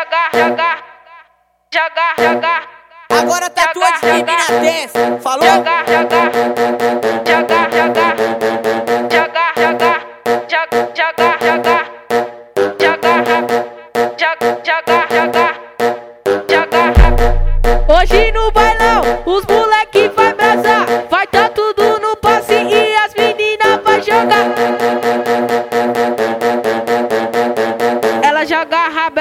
jogar, jogar, jogar, jogar. Agora tatua de mim na testa, falou? Jogar, jogar.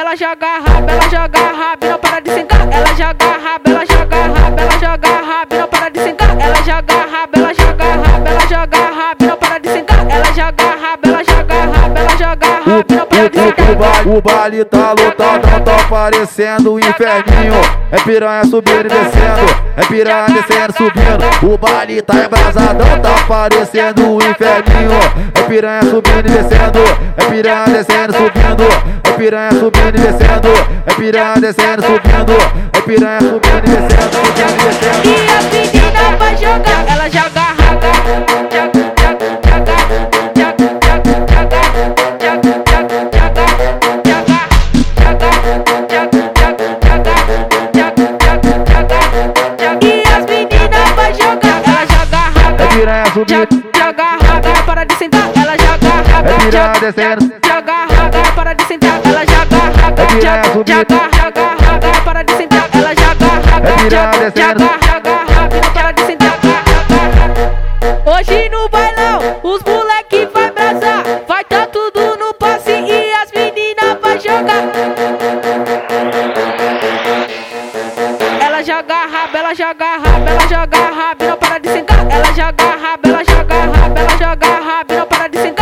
Ela joga rabo, ela joga rabo e não para de sentar. Ela joga rabo, ela joga rabo, ela joga rabo e não para de sentar. Ela joga rabo, ela joga rabo, ela joga rabo e não para de sentar. Ela joga rabo, ela joga rabo, ela joga rabo e não para de sentar. O, baile, o tá lotado, tá parecendo um inferninho. É piranha subindo e descendo, é piranha descendo, subindo. O baile tá embrasadão, tá parecendo um inferninho. É piranha subindo e descendo, é piranha descendo, subindo. É piranha subindo e descendo, é piranha descendo, subindo. É piranha subindo e descendo, e. E as meninas vai jogar, ela joga raga. Joga, joga, joga, joga, joga, joga, joga, joga, joga, E as meninas vai jogar, ela joga É raga. piranha subindo, Joga raga, para de sentar, ela joga raga. é piranha descendo. Joga ela para de sentar, ela joga raga. É. Joga raga, ela para de sentar, ela joga raga. É descendo. Joga ela para de sentar. Hoje no bailão, os moleque vai brasar. Vai tá tudo no passe e as meninas vai jogar. Ela joga rabo, ela joga rabo, ela joga rabo não para de sentar. Ela joga rabo, ela joga rabo, ela joga rabo não para de sentar.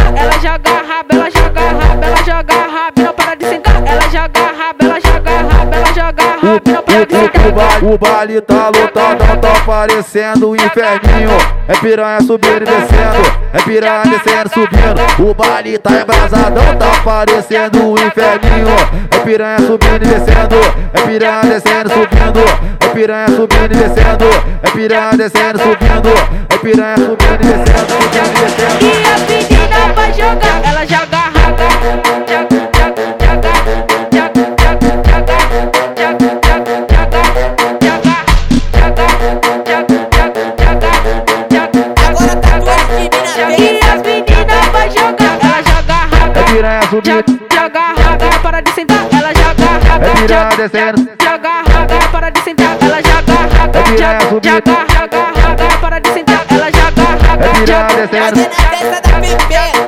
O, o, o, o baile tá lotado, tá parecendo um inferninho. É piranha subindo e descendo, é piranha descendo, subindo. O baile tá embrasadão, tá parecendo um inferninho. É piranha subindo e descendo, é piranha descendo, subindo. É piranha subindo e descendo, é piranha descendo, subindo. É piranha subindo e descendo, subindo piranha subindo, Joga raga, ela para de sentar, ela joga raga. é piranha descendo. Joga raga, ela para de sentar, ela joga raga. É piranha subindo. Joga raga, raga, ela para de sentar, ela joga raga. É piranha descendo.